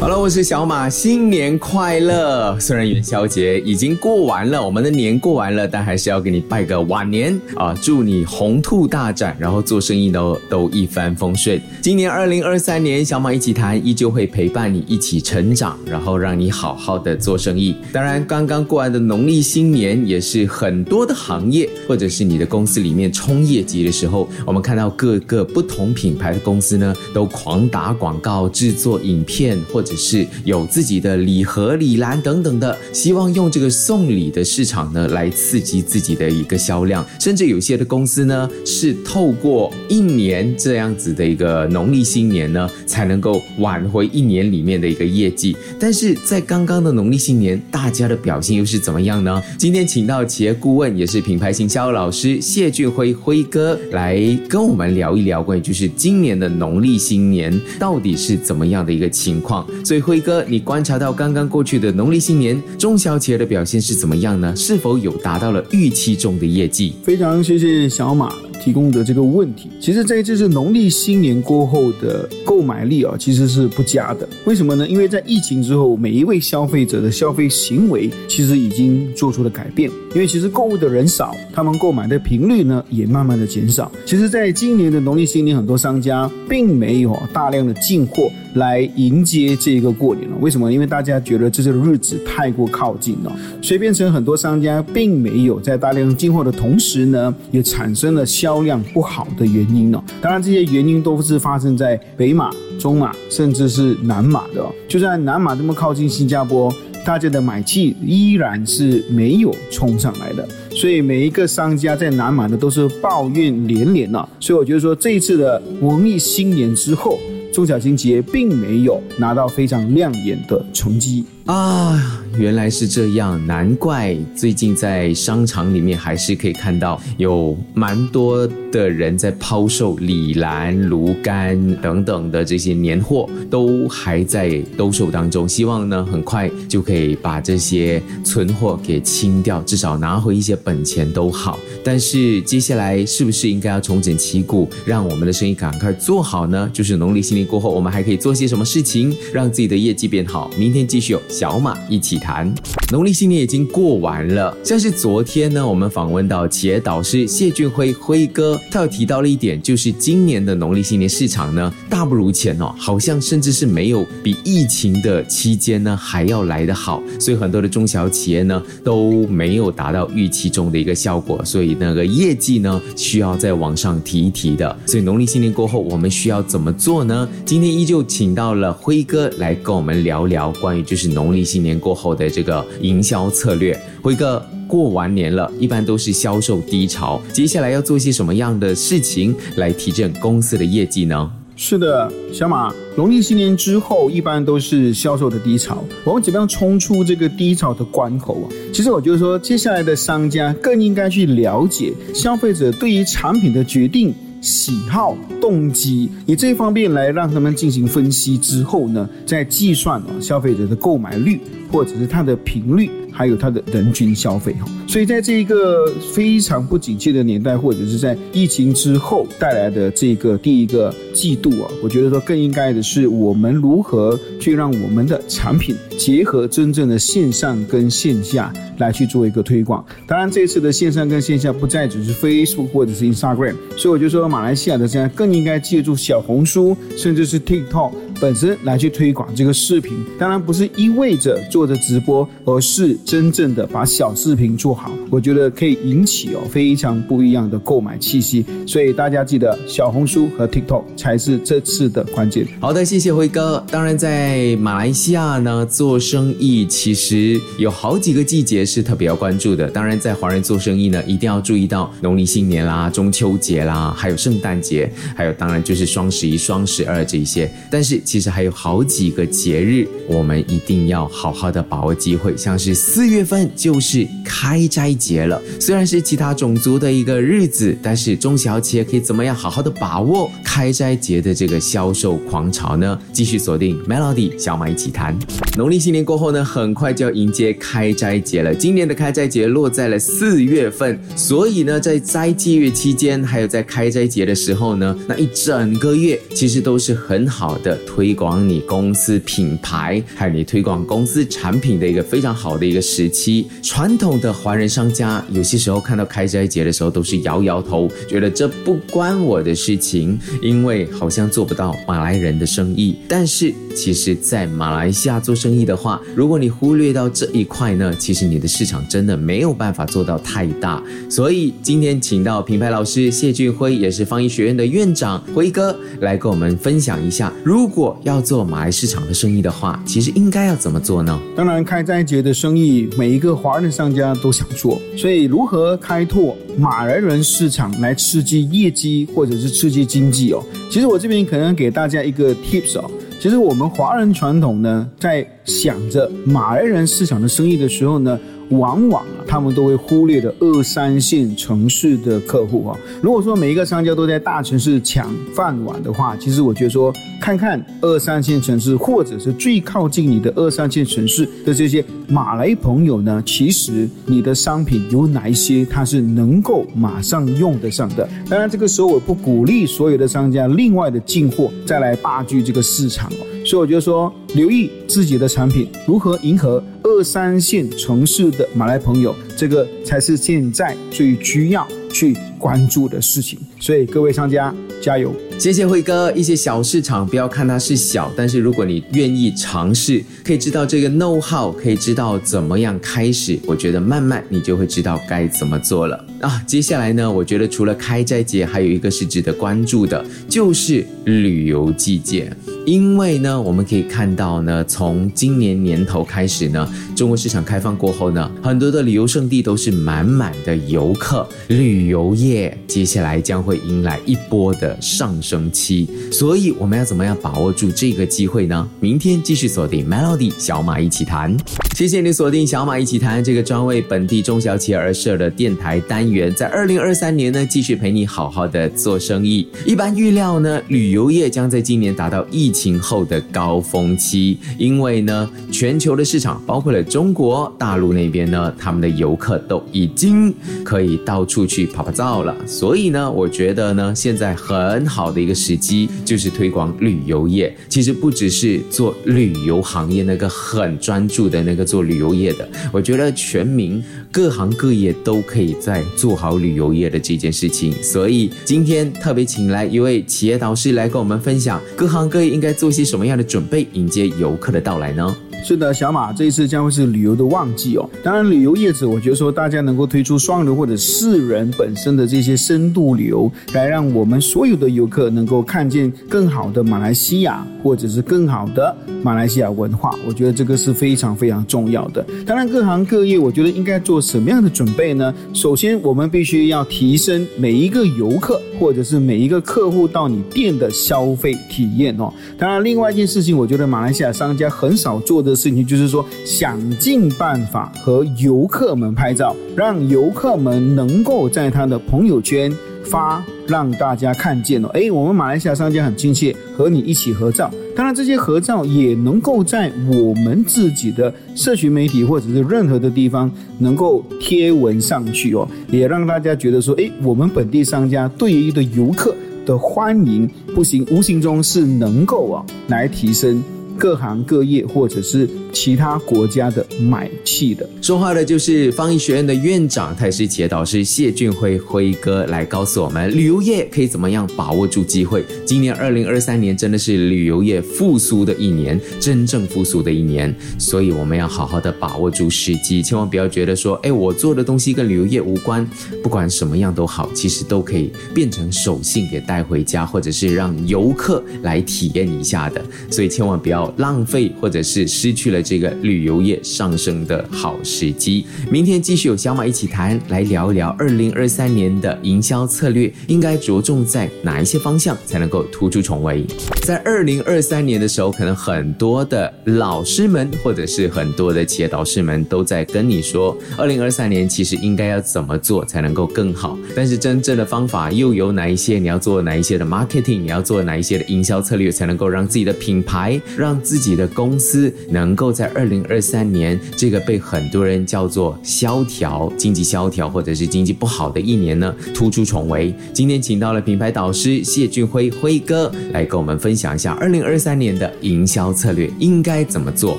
好了，我是小马，新年快乐！虽然元宵节已经过完了，我们的年过完了，但还是要给你拜个晚年啊！祝你鸿兔大展，然后做生意都都一帆风顺。今年二零二三年，小马一起谈依旧会陪伴你一起成长，然后让你好好的做生意。当然，刚刚过完的农历新年，也是很多的行业或者是你的公司里面冲业绩的时候，我们看到各个不同品牌的公司呢，都狂打广告、制作影片或者。只是有自己的礼盒、礼篮等等的，希望用这个送礼的市场呢来刺激自己的一个销量，甚至有些的公司呢是透过一年这样子的一个农历新年呢，才能够挽回一年里面的一个业绩。但是在刚刚的农历新年，大家的表现又是怎么样呢？今天请到企业顾问，也是品牌行销老师谢俊辉辉哥来跟我们聊一聊关于就是今年的农历新年到底是怎么样的一个情况。所以辉哥，你观察到刚刚过去的农历新年，中小企业的表现是怎么样呢？是否有达到了预期中的业绩？非常谢谢小马。提供的这个问题，其实在这是农历新年过后的购买力啊，其实是不佳的。为什么呢？因为在疫情之后，每一位消费者的消费行为其实已经做出了改变。因为其实购物的人少，他们购买的频率呢也慢慢的减少。其实，在今年的农历新年，很多商家并没有大量的进货来迎接这个过年了。为什么？因为大家觉得这些日子太过靠近了，所以变成很多商家并没有在大量进货的同时呢，也产生了销。量不好的原因呢？当然，这些原因都是发生在北马、中马，甚至是南马的。就算南马这么靠近新加坡，大家的买气依然是没有冲上来的。所以每一个商家在南马呢，都是抱怨连连了。所以我觉得说，这一次的文艺新年之后，中小型企业并没有拿到非常亮眼的成绩。啊，原来是这样，难怪最近在商场里面还是可以看到有蛮多的人在抛售礼篮、炉甘等等的这些年货，都还在兜售当中。希望呢，很快就可以把这些存货给清掉，至少拿回一些本钱都好。但是接下来是不是应该要重整旗鼓，让我们的生意赶快做好呢？就是农历新年过后，我们还可以做些什么事情，让自己的业绩变好？明天继续有。小马一起谈，农历新年已经过完了。像是昨天呢，我们访问到企业导师谢俊辉辉哥，他有提到了一点，就是今年的农历新年市场呢，大不如前哦，好像甚至是没有比疫情的期间呢还要来得好。所以很多的中小企业呢都没有达到预期中的一个效果，所以那个业绩呢需要再往上提一提的。所以农历新年过后，我们需要怎么做呢？今天依旧请到了辉哥来跟我们聊聊关于就是农。农历新年过后我的这个营销策略，辉哥过完年了，一般都是销售低潮，接下来要做一些什么样的事情来提振公司的业绩呢？是的，小马，农历新年之后一般都是销售的低潮，我们怎么样冲出这个低潮的关口啊？其实我觉得说，接下来的商家更应该去了解消费者对于产品的决定。喜好、动机，以这方面来让他们进行分析之后呢，再计算消费者的购买率或者是它的频率。还有它的人均消费哈，所以在这一个非常不景气的年代，或者是在疫情之后带来的这个第一个季度啊，我觉得说更应该的是我们如何去让我们的产品结合真正的线上跟线下来去做一个推广。当然，这次的线上跟线下不再只是 Facebook 或者是 Instagram，所以我就说马来西亚的现在更应该借助小红书，甚至是 TikTok。本身来去推广这个视频，当然不是意味着做做着直播，而是真正的把小视频做好。我觉得可以引起哦非常不一样的购买气息。所以大家记得，小红书和 TikTok 才是这次的关键。好的，谢谢辉哥。当然，在马来西亚呢，做生意其实有好几个季节是特别要关注的。当然，在华人做生意呢，一定要注意到农历新年啦、中秋节啦，还有圣诞节，还有当然就是双十一、双十二这一些。但是其实还有好几个节日，我们一定要好好的把握机会。像是四月份就是开斋节了，虽然是其他种族的一个日子，但是中小企业可以怎么样好好的把握开斋节的这个销售狂潮呢？继续锁定 Melody 小马一起谈。农历新年过后呢，很快就要迎接开斋节了。今年的开斋节落在了四月份，所以呢，在斋祭月期间，还有在开斋节的时候呢，那一整个月其实都是很好的推广你公司品牌，还有你推广公司产产品的一个非常好的一个时期。传统的华人商家有些时候看到开斋节的时候，都是摇摇头，觉得这不关我的事情，因为好像做不到马来人的生意。但是其实，在马来西亚做生意的话，如果你忽略到这一块呢，其实你的市场真的没有办法做到太大。所以今天请到品牌老师谢俊辉，也是方毅学院的院长辉哥，来跟我们分享一下，如果要做马来市场的生意的话，其实应该要怎么做呢？当然，开斋节的生意，每一个华人商家都想做，所以如何开拓马来人市场来刺激业绩或者是刺激经济哦？其实我这边可能给大家一个 tips 哦。其实我们华人传统呢，在想着马来人市场的生意的时候呢。往往啊，他们都会忽略的二三线城市的客户啊。如果说每一个商家都在大城市抢饭碗的话，其实我觉得说，看看二三线城市或者是最靠近你的二三线城市的这些马来朋友呢，其实你的商品有哪一些它是能够马上用得上的。当然，这个时候我不鼓励所有的商家另外的进货再来霸据这个市场哦。所以我觉得说，留意自己的产品如何迎合二三线城市的马来朋友，这个才是现在最需要去关注的事情。所以各位商家加油！谢谢辉哥。一些小市场不要看它是小，但是如果你愿意尝试，可以知道这个 know how，可以知道怎么样开始。我觉得慢慢你就会知道该怎么做了啊。接下来呢，我觉得除了开斋节，还有一个是值得关注的，就是旅游季节。因为呢，我们可以看到呢，从今年年头开始呢，中国市场开放过后呢，很多的旅游胜地都是满满的游客，旅游业接下来将会迎来一波的上升期。所以我们要怎么样把握住这个机会呢？明天继续锁定 Melody 小马一起谈。谢谢你锁定小马一起谈这个专为本地中小企业而设的电台单元，在二零二三年呢，继续陪你好好的做生意。一般预料呢，旅游业将在今年达到疫情后的高峰期，因为呢，全球的市场包括了中国大陆那边呢，他们的游客都已经可以到处去拍拍照了。所以呢，我觉得呢，现在很好的一个时机就是推广旅游业。其实不只是做旅游行业那个很专注的那个。做旅游业的，我觉得全民各行各业都可以在做好旅游业的这件事情。所以今天特别请来一位企业导师来跟我们分享，各行各业应应该做些什么样的准备，迎接游客的到来呢？是的，小马这一次将会是旅游的旺季哦。当然，旅游业者，我觉得说大家能够推出双流或者四人本身的这些深度旅游，来让我们所有的游客能够看见更好的马来西亚，或者是更好的马来西亚文化。我觉得这个是非常非常重要的。当然，各行各业，我觉得应该做什么样的准备呢？首先，我们必须要提升每一个游客或者是每一个客户到你店的消费体验哦。当然，另外一件事情，我觉得马来西亚商家很少做的。的事情就是说，想尽办法和游客们拍照，让游客们能够在他的朋友圈发，让大家看见了。哎，我们马来西亚商家很亲切，和你一起合照。当然，这些合照也能够在我们自己的社群媒体或者是任何的地方能够贴文上去哦，也让大家觉得说，哎，我们本地商家对于的游客的欢迎，不行，无形中是能够啊来提升。各行各业，或者是其他国家的买气的，说话的就是方艺学院的院长，他也是企业导师谢俊辉辉哥来告诉我们，旅游业可以怎么样把握住机会。今年二零二三年真的是旅游业复苏的一年，真正复苏的一年，所以我们要好好的把握住时机，千万不要觉得说，哎，我做的东西跟旅游业无关，不管什么样都好，其实都可以变成手信给带回家，或者是让游客来体验一下的，所以千万不要。浪费或者是失去了这个旅游业上升的好时机。明天继续有小马一起谈，来聊一聊二零二三年的营销策略应该着重在哪一些方向才能够突出重围。在二零二三年的时候，可能很多的老师们或者是很多的企业导师们都在跟你说，二零二三年其实应该要怎么做才能够更好。但是真正的方法又有哪一些？你要做哪一些的 marketing？你要做哪一些的营销策略才能够让自己的品牌、让自己的公司能够在二零二三年这个被很多人叫做萧条、经济萧条或者是经济不好的一年呢，突出重围？今天请到了品牌导师谢俊辉辉哥来跟我们分享一下二零二三年的营销策略应该怎么做。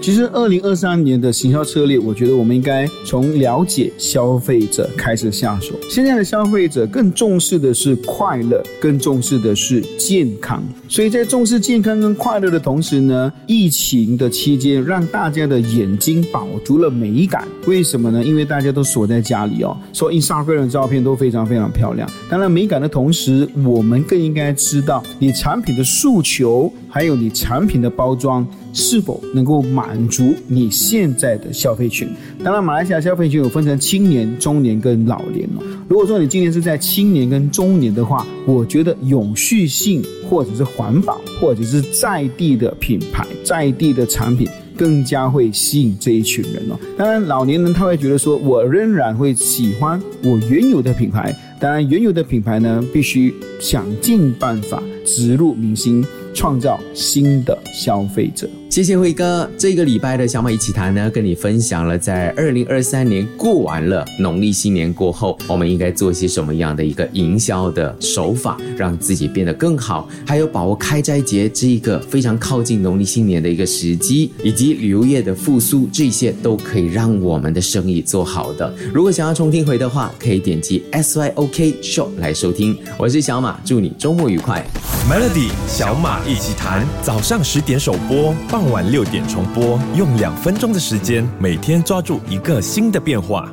其实二零二三年的行销策略，我觉得我们应该从了解消费者开始下手。现在的消费者更重视的是快乐，更重视的是健康。所以在重视健康跟快乐的同时呢，疫情的期间让大家的眼睛保住了美感。为什么呢？因为大家都锁在家里哦，所以 Instagram 的照片都非常非常漂亮。当然，美感的同时，我们更应该知道你产品的诉求，还有你产品的包装是否能够满足你现在的消费群。当然，马来西亚消费群有分成青年、中年跟老年哦。如果说你今年是在青年跟中年的话，我觉得永续性或者是环保，或者是在地的品牌、在地的产品。更加会吸引这一群人哦。当然，老年人他会觉得说，我仍然会喜欢我原有的品牌。当然，原有的品牌呢，必须想尽办法植入明星，创造新的消费者。谢谢辉哥，这个礼拜的小马一起谈呢，跟你分享了在二零二三年过完了农历新年过后，我们应该做些什么样的一个营销的手法，让自己变得更好，还有把握开斋节这一个非常靠近农历新年的一个时机，以及旅游业的复苏，这些都可以让我们的生意做好的。如果想要重听回的话，可以点击 S Y O K Show 来收听。我是小马，祝你周末愉快。Melody 小马一起谈，早上十点首播，傍晚六点重播，用两分钟的时间，每天抓住一个新的变化。